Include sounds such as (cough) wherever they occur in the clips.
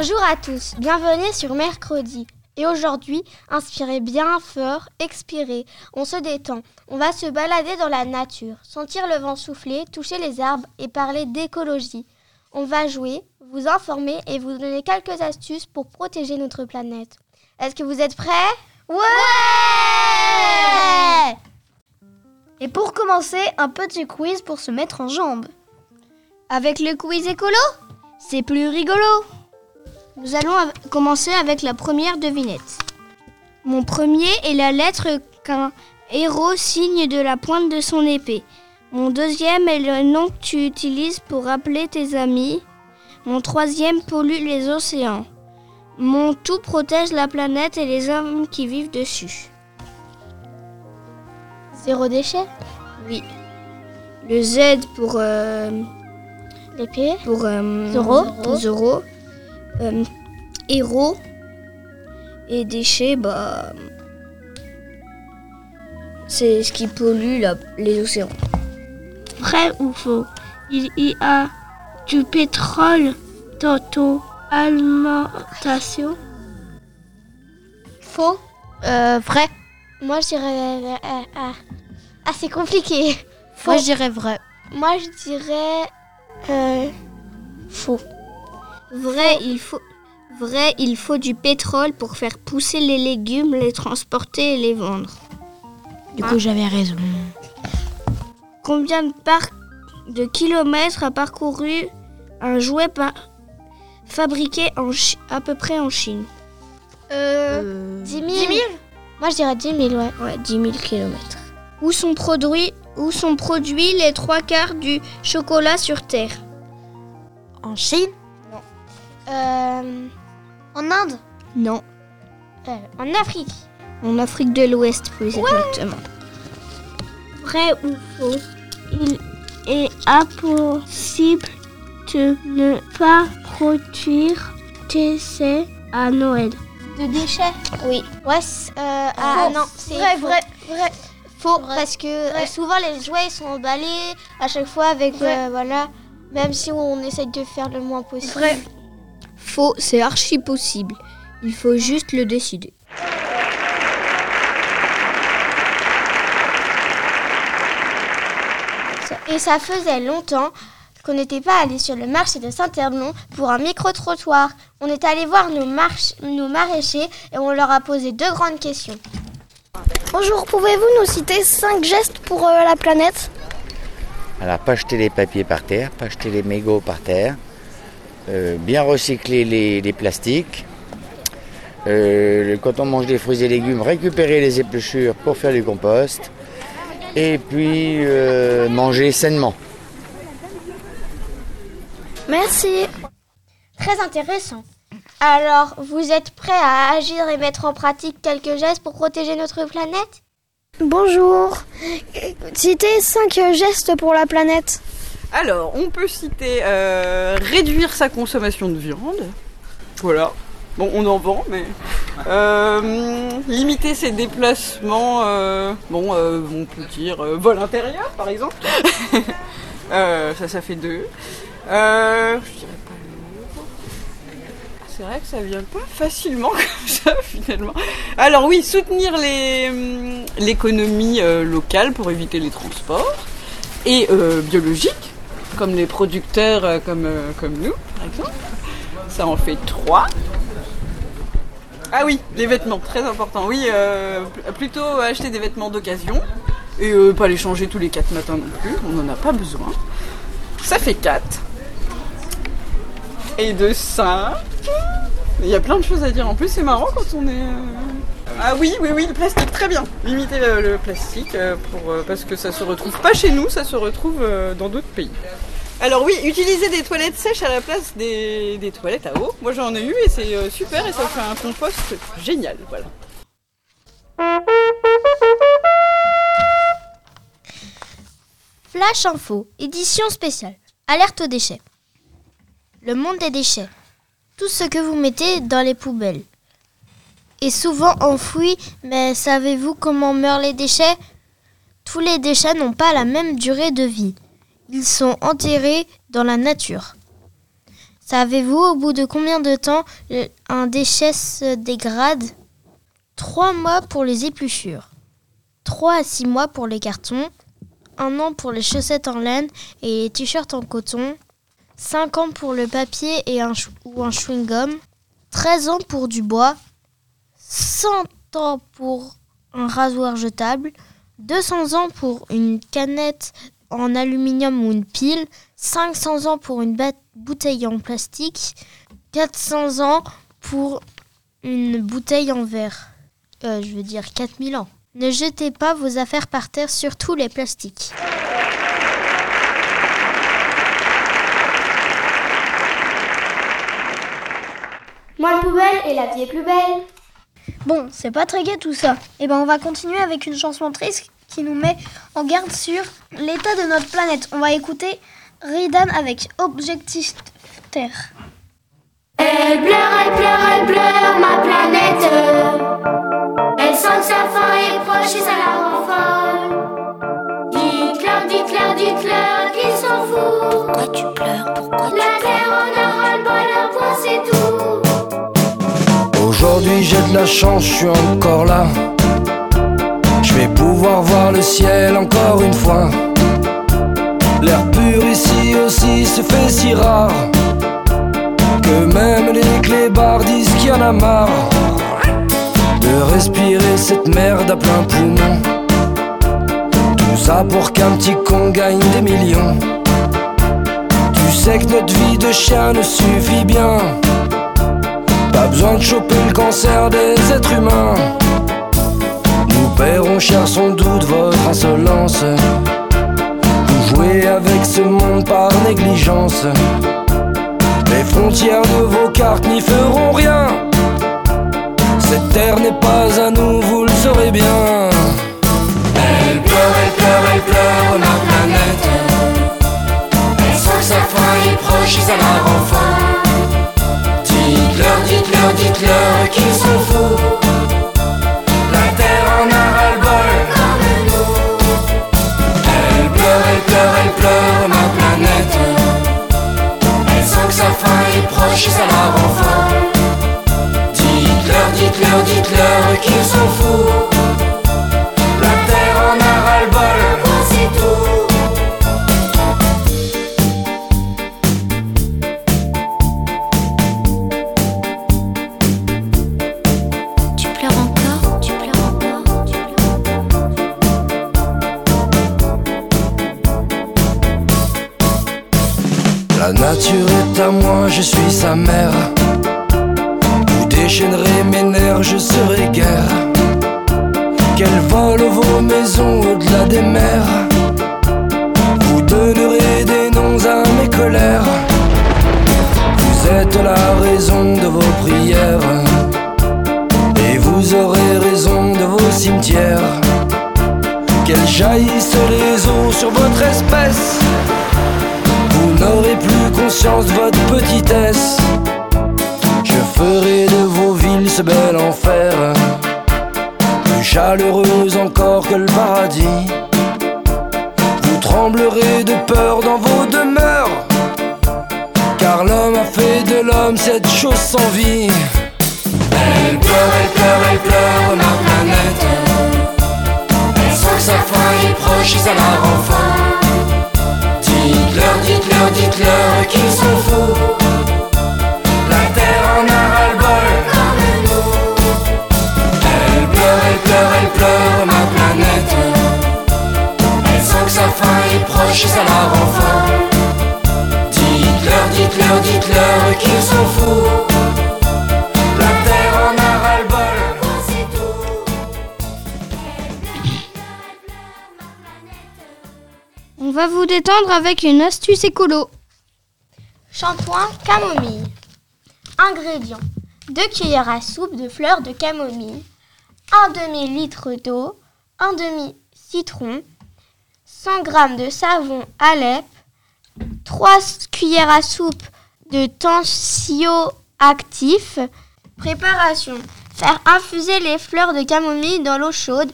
Bonjour à tous, bienvenue sur Mercredi. Et aujourd'hui, inspirez bien fort, expirez, on se détend. On va se balader dans la nature, sentir le vent souffler, toucher les arbres et parler d'écologie. On va jouer, vous informer et vous donner quelques astuces pour protéger notre planète. Est-ce que vous êtes prêts? Ouais Et pour commencer, un petit quiz pour se mettre en jambes. Avec le quiz écolo? C'est plus rigolo Nous allons av- commencer avec la première devinette. Mon premier est la lettre qu'un héros signe de la pointe de son épée. Mon deuxième est le nom que tu utilises pour appeler tes amis. Mon troisième pollue les océans. Mon tout protège la planète et les hommes qui vivent dessus. Zéro déchet? Oui. Le Z pour euh, l'épée? Pour euh, Zoro? Zoro. Euh, héros. Et déchets, bah. C'est ce qui pollue la- les océans. Vrai ou faux Il y a du pétrole dans ton alimentation? Faux Euh, vrai. Moi je dirais. euh, euh, ah. Ah, c'est compliqué. Moi, je dirais vrai. Moi je dirais. euh, faux. Vrai, il faut. Vrai, il faut du pétrole pour faire pousser les légumes, les transporter et les vendre. Du coup, j'avais raison. Combien de, par- de kilomètres a parcouru un jouet par- fabriqué en Chi- à peu près en Chine? Euh, 10 000 Moi je dirais 10 000, ouais. Ouais, 10 000 kilomètres. Où sont produits, où sont produits les trois quarts du chocolat sur Terre? En Chine? Euh, En Inde Non. Euh, en Afrique. En Afrique de l'Ouest, plus exactement. Vrai ou faux Il est impossible de ne pas produire décès à Noël. De déchets Oui. Ouais, c'est- euh, ah non, c'est Vrai, faux. vrai, vrai. Faux, parce que euh, souvent les jouets ils sont emballés à chaque fois avec euh, voilà, même si on essaye de faire le moins possible. Vrai. Faux, c'est archi possible. Il faut juste le décider. Et ça faisait longtemps qu'on n'était pas allé sur le marché de Saint-Herblon pour un micro-trottoir. On est allé voir nos, march- nos maraîchers et on leur a posé deux grandes questions. Bonjour, pouvez-vous nous citer 5 gestes pour euh, la planète? Alors, pas jeter les papiers par terre, pas jeter les mégots par terre, euh, bien recycler les, les plastiques. Euh, quand on mange des fruits et légumes, récupérer les épluchures pour faire du compost. Et puis euh, manger sainement. Merci. Très intéressant. Alors, vous êtes prêts à agir et mettre en pratique quelques gestes pour protéger notre planète? Bonjour. Citez 5 gestes pour la planète. Alors, on peut citer euh, réduire sa consommation de viande. Voilà. Bon, on en vend, mais euh, limiter ses déplacements. euh, bon, on peut dire vol intérieur, par exemple. (laughs) Ça, ça fait deux. Je dirais pas. C'est vrai que ça vient pas facilement (laughs) comme ça, finalement. Alors oui, soutenir hum, l'économie locale pour éviter les transports et euh, biologique, comme les producteurs euh, comme, euh, comme nous, par exemple. Ça en fait trois. Ah oui, les vêtements, très important. Oui, euh, pl- plutôt acheter des vêtements d'occasion et pas les changer tous les quatre matins non plus, on n'en a pas besoin. Ça fait quatre. Et de cinq. Il y a plein de choses à dire. En plus, c'est marrant quand on est. Ah oui, oui, oui, le plastique, très bien. Limitez le, plastique parce que ça se retrouve pas chez nous, ça se retrouve dans d'autres pays. Alors oui, utiliser des toilettes sèches à la place des, toilettes à eau. Moi j'en ai eu et c'est euh, super et ça fait un compost génial. Voilà. Flash Info, édition spéciale. Alerte aux déchets. Le monde des déchets. Tout ce que vous mettez dans les poubelles est souvent enfoui, mais savez-vous comment meurent les déchets? Tous les déchets n'ont pas la même durée de vie. Ils sont enterrés dans la nature. Savez-vous au bout de combien de temps le- un déchet se dégrade? Trois mois pour les épluchures, trois à six mois pour les cartons, un an pour les chaussettes en laine et les t-shirts en coton, 5 ans pour le papier et un ou un chewing-gum, 13 ans pour du bois, 100 ans pour un rasoir jetable, 200 ans pour une canette en aluminium ou une pile, 500 ans pour une bouteille en plastique, 400 ans pour une bouteille en verre. Euh, je veux dire 4000 ans. Ne jetez pas vos affaires par terre, surtout les plastiques. Moins de poubelles et la vie est plus belle. Bon, c'est pas très gai tout ça. Et ben on va continuer avec une chanson triste qui nous met en garde sur l'état de notre planète. On va écouter Ridan avec Objectif Terre. Elle pleure, elle pleure, elle pleure, ma planète. Elle sent que sa fin est proche et ça la rend folle. Dites-leur, dites-leur, dites-leur qu'ils s'en foutent. Pourquoi tu pleures? Pourquoi La terre en a ras le bol, un point c'est tout. Aujourd'hui j'ai de la chance, je suis encore là. Je vais voir le ciel encore une fois. L'air pur ici aussi se fait si rare que même les clébards disent qu'il y en a marre de respirer cette merde à plein poumon. Tout ça pour qu'un petit con gagne des millions. Tu sais que notre vie de chien ne suffit bien. Pas besoin de choper le cancer des êtres humains. Paierons cher sans doute votre insolence. Vous jouez avec ce monde par négligence. Les frontières de vos cartes n'y feront rien. Cette terre n'est pas à nous, vous le saurez bien. Vous déchaînerez mes nerfs, je serai guère. Qu'elle vole vos maisons au-delà des mers. Vous donnerez des noms à mes colères. Vous êtes la raison de vos prières. Et vous aurez raison de vos cimetières. Qu'elles jaillissent les eaux sur votre espèce. Vous n'aurez plus conscience de votre petitesse. Je ferai de villes ce bel enfer, plus chaleureuse encore que le paradis. Vous tremblerez de peur dans vos demeures, car l'homme a fait de l'homme cette chose sans vie. Elle pleure, elle pleure, elle pleure, ma planète. Elle sent que sa fin est proche et ça la rend. chez sa lave enfin. Dites-leur, dites-leur, dites-leur qu'ils sont fous. On va vous détendre avec une astuce écolo. Shampoing camomille. Ingrédients 2 cuillères à soupe de fleurs de camomille, 1 demi-litre d'eau, 1 demi-citron, 100 g de savon Alep, 3 cuillères à soupe de tensioactif. Préparation. Faire infuser les fleurs de camomille dans l'eau chaude.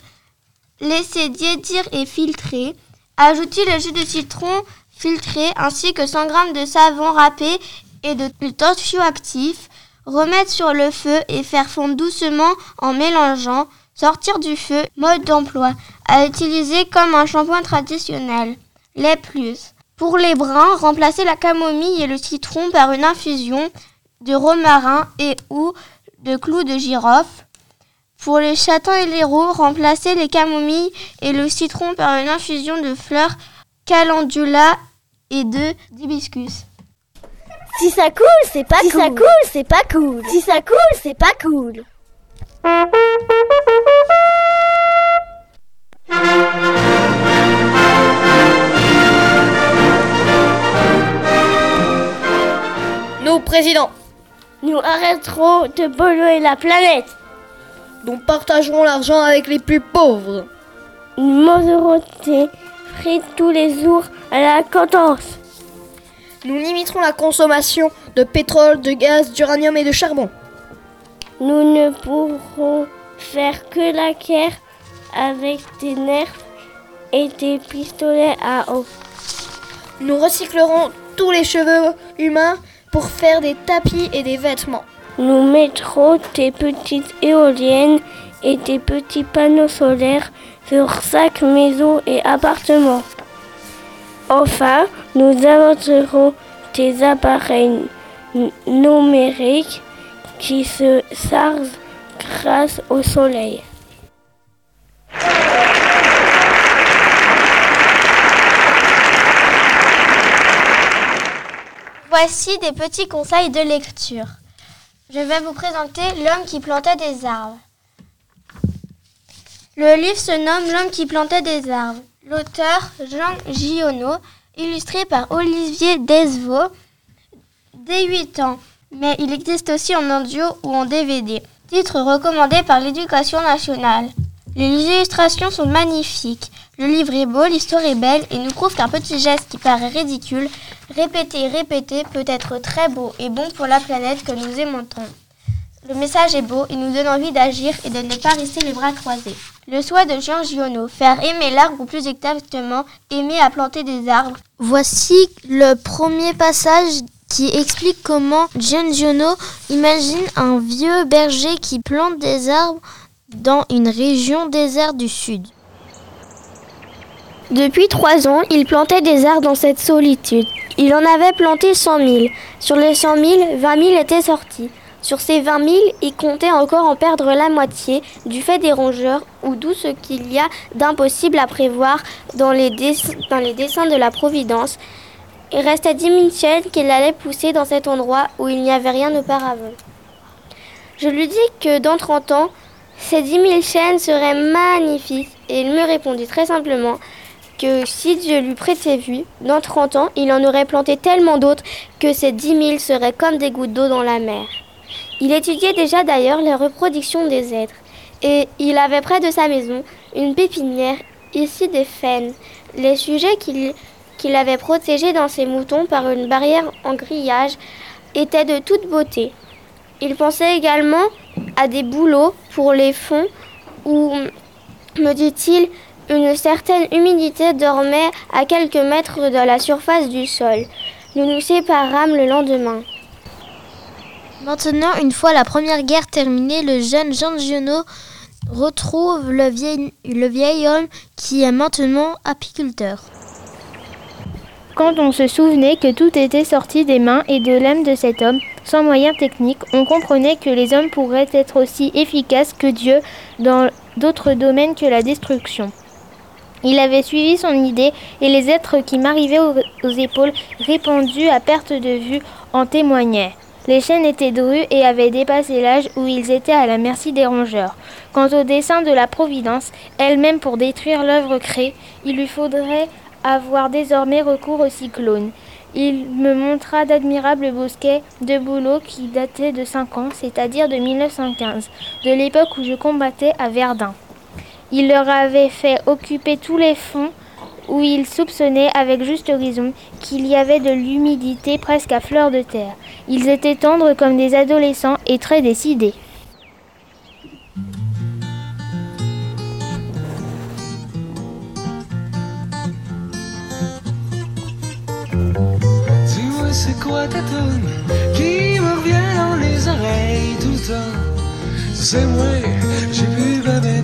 Laisser tiédir et filtrer. Ajouter le jus de citron filtré ainsi que 100 g de savon râpé et de tensioactif. Remettre sur le feu et faire fondre doucement en mélangeant. Sortir du feu. Mode d'emploi. À utiliser comme un shampoing traditionnel. Les plus. Pour les bruns, remplacez la camomille et le citron par une infusion de romarin et ou de clous de girofle. Pour les châtains et les roux, remplacez les camomilles et le citron par une infusion de fleurs calendula et de d'hibiscus. Si ça coule, c'est pas Si cool. ça coule, c'est pas cool. Si ça coule, c'est pas cool. Nous, présidents, Nous arrêterons de polluer la planète. nous partagerons l'argent avec les plus pauvres. Nous mangerons des frites tous les jours à la cadence. Nous limiterons la consommation de pétrole, de gaz, d'uranium et de charbon. Nous ne pourrons faire que la guerre avec des nerfs et des pistolets à eau. Nous recyclerons tous les cheveux humains pour faire des tapis et des vêtements. Nous mettrons des petites éoliennes et des petits panneaux solaires sur chaque maison et appartement. Enfin, nous inventerons des appareils numériques qui se chargent grâce au soleil. Voici des petits conseils de lecture. Je vais vous présenter L'homme qui plantait des arbres. Le livre se nomme L'homme qui plantait des arbres. L'auteur Jean Giono, illustré par Olivier Desvaux, dès 8 ans, mais il existe aussi en audio ou en DVD. Titre recommandé par l'éducation nationale. Les illustrations sont magnifiques. Le livre est beau, l'histoire est belle et nous prouve qu'un petit geste qui paraît ridicule, répété et répété, peut être très beau et bon pour la planète que nous aimons tant. Le message est beau, il nous donne envie d'agir et de ne pas rester les bras croisés. Le souhait de Jean Giono, faire aimer l'arbre ou plus exactement aimer à planter des arbres. Voici le premier passage qui explique comment Gian Giono imagine un vieux berger qui plante des arbres dans une région déserte du sud. Depuis trois ans, il plantait des arbres dans cette solitude. Il en avait planté 100 000. Sur les 100 000, 20 000 étaient sortis. Sur ces 20 000, il comptait encore en perdre la moitié du fait des rongeurs ou d'où ce qu'il y a d'impossible à prévoir dans les, dans les dessins de la Providence. Il restait 10 000 chênes qu'il allait pousser dans cet endroit où il n'y avait rien auparavant. Je lui dis que dans 30 ans, ces 10 000 chênes seraient magnifiques et il me répondit très simplement que si Dieu lui prêtait vue, dans 30 ans, il en aurait planté tellement d'autres que ces 10 000 seraient comme des gouttes d'eau dans la mer. Il étudiait déjà d'ailleurs les reproductions des êtres et il avait près de sa maison une pépinière, ici des faines, les sujets qu'il qu'il avait protégés dans ses moutons par une barrière en grillage étaient de toute beauté. Il pensait également à des bouleaux pour les fonds où, me dit-il, une certaine humidité dormait à quelques mètres de la surface du sol. Nous nous séparâmes le lendemain. Maintenant, une fois la première guerre terminée, le jeune Jean Giono retrouve le vieil homme qui est maintenant apiculteur. Quand on se souvenait que tout était sorti des mains et de l'âme de cet homme, sans moyens techniques, on comprenait que les hommes pourraient être aussi efficaces que Dieu dans d'autres domaines que la destruction. Il avait suivi son idée et les êtres qui m'arrivaient aux, épaules, répandus à perte de vue, en témoignaient. Les chênes étaient drus et avaient dépassé l'âge où ils étaient à la merci des rongeurs. Quant au dessein de la Providence, elle-même pour détruire l'œuvre créée, il lui faudrait avoir désormais recours au cyclone. Il me montra d'admirables bosquets de bouleaux qui dataient de 5 ans, c'est-à-dire de 1915, de l'époque où je combattais à Verdun. Il leur avait fait occuper tous les fonds où ils soupçonnaient avec juste raison qu'il y avait de l'humidité presque à fleur de terre. Ils étaient tendres comme des adolescents et très décidés. Dis-moi c'est quoi ta tune qui me revient dans les oreilles tout le temps. C'est moi, j'ai plus pas de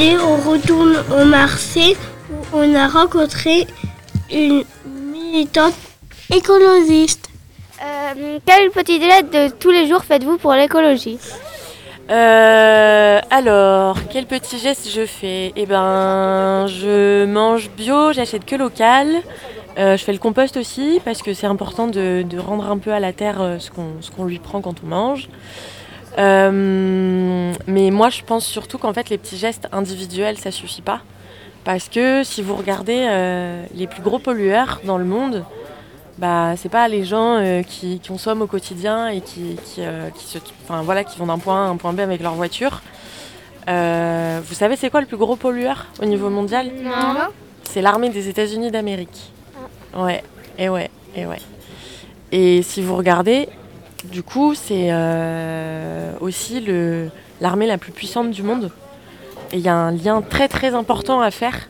Et on retourne au Marseille où on a rencontré une militante écologiste. Euh, quelle petite lettre de tous les jours faites-vous pour l'écologie? Euh, alors, quel petit geste je fais? Eh ben, je mange bio, j'achète que local. Euh, je fais le compost aussi parce que c'est important de, de rendre un peu à la terre euh, ce qu'on ce qu'on lui prend quand on mange. Euh, mais moi, je pense surtout qu'en fait, les petits gestes individuels, ça suffit pas. Parce que si vous regardez euh, les plus gros pollueurs dans le monde, bah, c'est pas les gens euh, qui, qui consomment au quotidien et qui, qui, qui se, voilà, qui vont d'un point A à un point B avec leur voiture. Vous savez, c'est quoi le plus gros pollueur au niveau mondial? C'est l'armée des États-Unis d'Amérique. Ouais, et ouais, et ouais. Et si vous regardez, du coup, c'est euh, aussi l'armée la plus puissante du monde. Et il y a un lien très très important à faire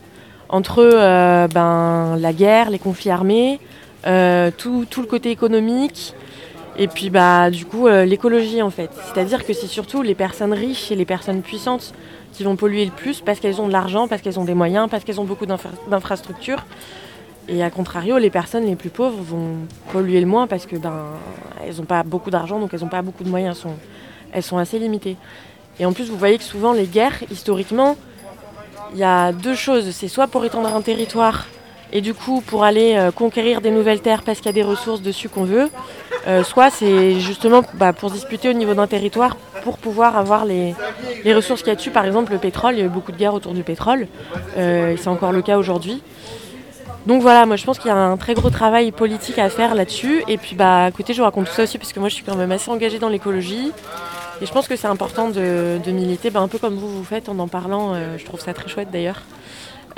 entre euh, ben, la guerre, les conflits armés, euh, tout, tout le côté économique, et puis bah, du coup l'écologie en fait. C'est-à-dire que c'est surtout les personnes riches et les personnes puissantes qui vont polluer le plus parce qu'elles ont de l'argent, parce qu'elles ont des moyens, parce qu'elles ont beaucoup d'infra- d'infrastructures. Et à contrario, les personnes les plus pauvres vont polluer le moins parce que ben elles n'ont pas beaucoup d'argent, donc elles n'ont pas beaucoup de moyens, elles sont assez limitées. Et en plus, vous voyez que souvent, les guerres, historiquement, il y a deux choses. C'est soit pour étendre un territoire et du coup pour aller euh, conquérir des nouvelles terres parce qu'il y a des ressources dessus qu'on veut, euh, soit c'est justement bah, pour disputer au niveau d'un territoire pour pouvoir avoir les, les ressources qu'il y a dessus. Par exemple, le pétrole, il y a eu beaucoup de guerres autour du pétrole, euh, et c'est encore le cas aujourd'hui. Donc voilà, moi je pense qu'il y a un très gros travail politique à faire là-dessus. Et puis bah côté, je vous raconte tout ça aussi parce que moi je suis quand même assez engagée dans l'écologie. Et je pense que c'est important de, militer, bah, un peu comme vous vous faites en en parlant. euh, je trouve ça très chouette d'ailleurs.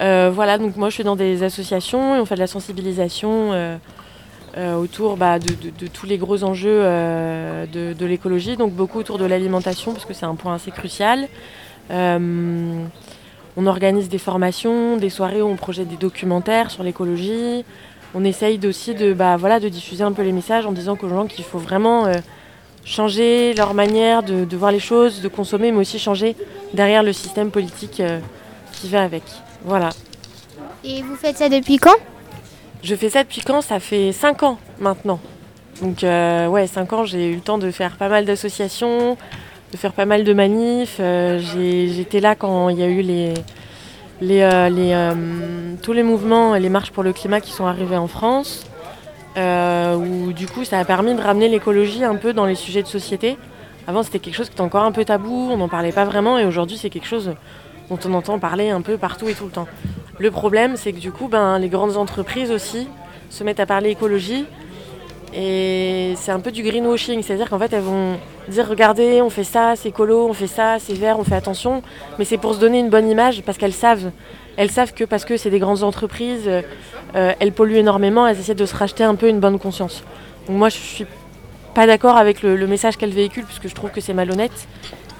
Euh, voilà, donc moi je suis dans des associations et on fait de la sensibilisation euh, autour bah, de, tous les gros enjeux de l'écologie, donc beaucoup autour de l'alimentation parce que c'est un point assez crucial. On organise des formations, des soirées où on projette des documentaires sur l'écologie. On essaye aussi de, bah, voilà, de diffuser un peu les messages en disant aux gens qu'il faut vraiment euh, changer leur manière de, de voir les choses, de consommer, mais aussi changer derrière le système politique euh, qui va avec. Voilà. Et vous faites ça depuis quand? Je fais ça depuis quand? Ça fait 5 ans maintenant. Donc euh, ouais, 5 ans, j'ai eu le temps de faire pas mal d'associations, de faire pas mal de manifs. Euh, J'étais là quand il y a eu les, euh, euh, tous les mouvements et les marches pour le climat qui sont arrivés en France. où du coup ça a permis de ramener l'écologie un peu dans les sujets de société. Avant c'était quelque chose qui était encore un peu tabou, on n'en parlait pas vraiment et aujourd'hui c'est quelque chose dont on entend parler un peu partout et tout le temps. Le problème c'est que du coup ben, les grandes entreprises aussi se mettent à parler écologie et c'est un peu du greenwashing, c'est-à-dire qu'en fait elles vont dire regardez on fait ça, c'est écolo, on fait ça, c'est vert, on fait attention, mais c'est pour se donner une bonne image parce qu'elles savent, elles savent que parce que c'est des grandes entreprises, euh, elles polluent énormément, elles essaient de se racheter un peu une bonne conscience. Donc moi je suis pas d'accord avec le, message qu'elles véhiculent puisque je trouve que c'est malhonnête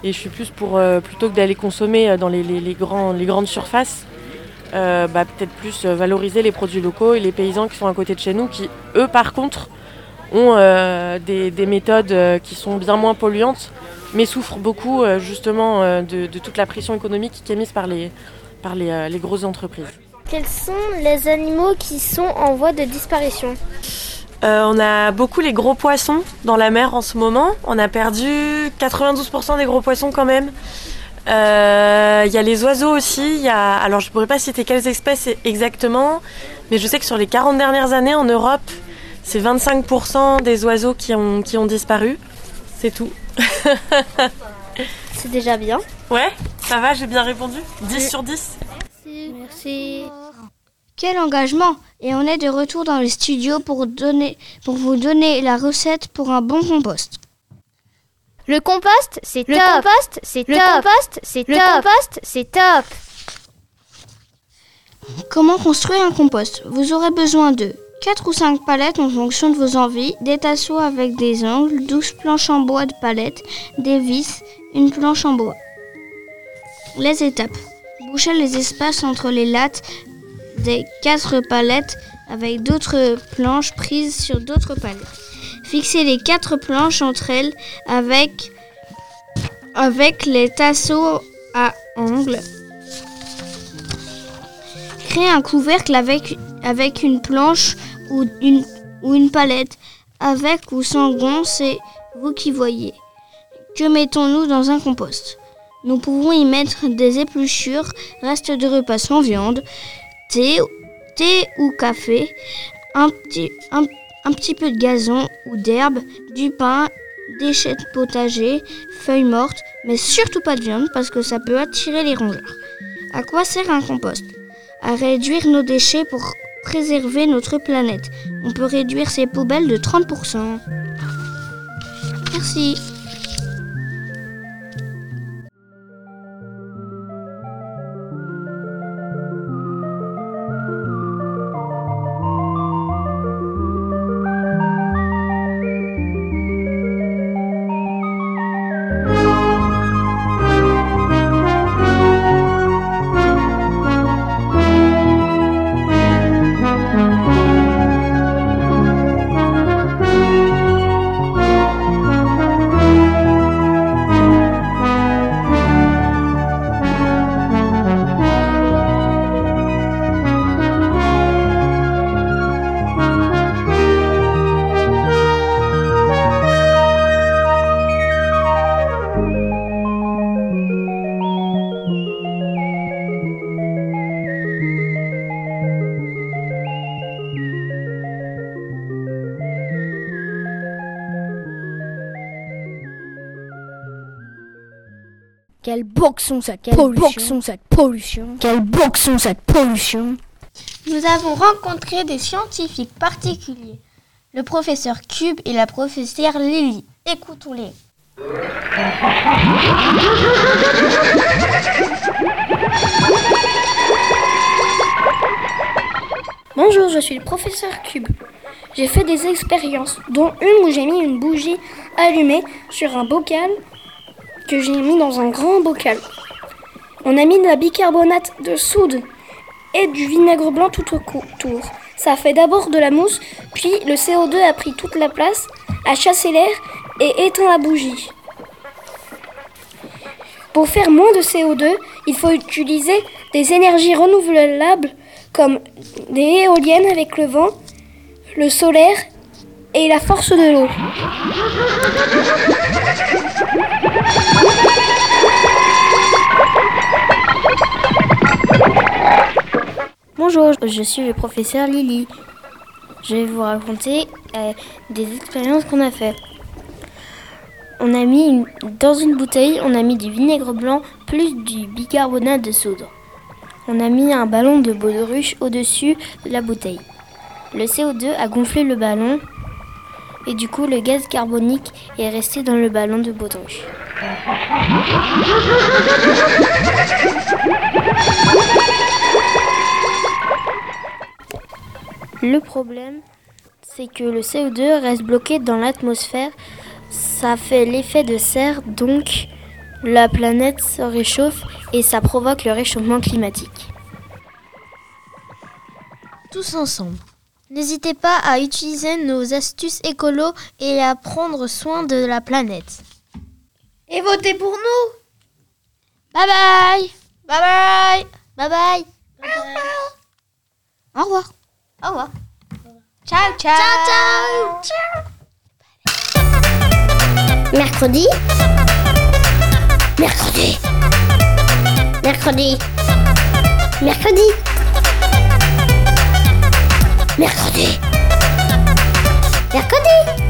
et je suis plus pour euh, plutôt que d'aller consommer euh, dans les, grandes surfaces. bah, peut-être plus valoriser les produits locaux et les paysans qui sont à côté de chez nous, qui eux par contre ont euh, des, des méthodes euh, qui sont bien moins polluantes, mais souffrent beaucoup euh, justement euh, de, de toute la pression économique qui est mise par les, par les, euh, les grosses entreprises. Quels sont les animaux qui sont en voie de disparition Euh, on a beaucoup les gros poissons dans la mer en ce moment. On a perdu 92% des gros poissons quand même. Euh, Il y a les oiseaux aussi. Il y a... Alors je pourrais pas citer quelles espèces exactement, mais je sais que sur les 40 dernières années en Europe, c'est 25% des oiseaux qui ont, qui ont disparu. C'est tout. C'est déjà bien. Ouais, ça va, j'ai bien répondu 10 sur 10 Merci. Quel engagement Et on est de retour dans le studio pour, donner, pour vous donner la recette pour un bon compost. Le compost, c'est Le top. compost, c'est Le top. compost, c'est Le top. compost, c'est top. Comment construire un compost? Vous aurez besoin de 4 ou 5 palettes en fonction de vos envies, des tasseaux avec des angles, 12 planches en bois de palettes, des vis, une planche en bois. Les étapes. Boucher les espaces entre les lattes des 4 palettes avec d'autres planches prises sur d'autres palettes. Fixer les 4 planches entre elles avec, avec les tasseaux à angles. Créer un couvercle avec, avec une planche ou une, ou une palette, avec ou sans gond, c'est vous qui voyez. Que mettons-nous dans un compost? Nous pouvons y mettre des épluchures, restes de repas sans viande, thé, thé ou café, un petit, un, un petit peu de gazon ou d'herbe, du pain, déchets de potager, feuilles mortes, mais surtout pas de viande parce que ça peut attirer les rongeurs. À quoi sert un compost? À réduire nos déchets pour préserver notre planète. On peut réduire ses poubelles de 30%. Merci. Quel boxon cette Quel pollution boxon, cette pollution Quel boxon cette pollution Nous avons rencontré des scientifiques particuliers, le professeur Cube et la professeure Lily. Écoutons-les. Bonjour, je suis le professeur Cube. J'ai fait des expériences, dont une où j'ai mis une bougie allumée sur un bocal que j'ai mis dans un grand bocal. On a mis de la bicarbonate de soude et du vinaigre blanc tout autour. Ça fait d'abord de la mousse, puis le CO2 a pris toute la place, a chassé l'air et éteint la bougie. Pour faire moins de CO2, il faut utiliser des énergies renouvelables comme des éoliennes avec le vent, le solaire et la force de l'eau. Bonjour, je suis le professeur Lily. Je vais vous raconter euh, des expériences qu'on a fait. On a mis dans une bouteille, on a mis du vinaigre blanc plus du bicarbonate de soude. On a mis un ballon de baudruche au-dessus de la bouteille. Le CO2 a gonflé le ballon et du coup le gaz carbonique est resté dans le ballon de baudruche. Le problème, c'est que le CO2 reste bloqué dans l'atmosphère. Ça fait l'effet de serre, donc la planète se réchauffe et ça provoque le réchauffement climatique. Tous ensemble. N'hésitez pas à utiliser nos astuces écolo et à prendre soin de la planète. Et votez pour nous. Bye bye. Bye bye. Bye bye. Au revoir. Au revoir. Ciao. Ciao Ciao. Ciao. Mercredi. Mercredi. Mercredi. Mercredi Mercredi. Mercredi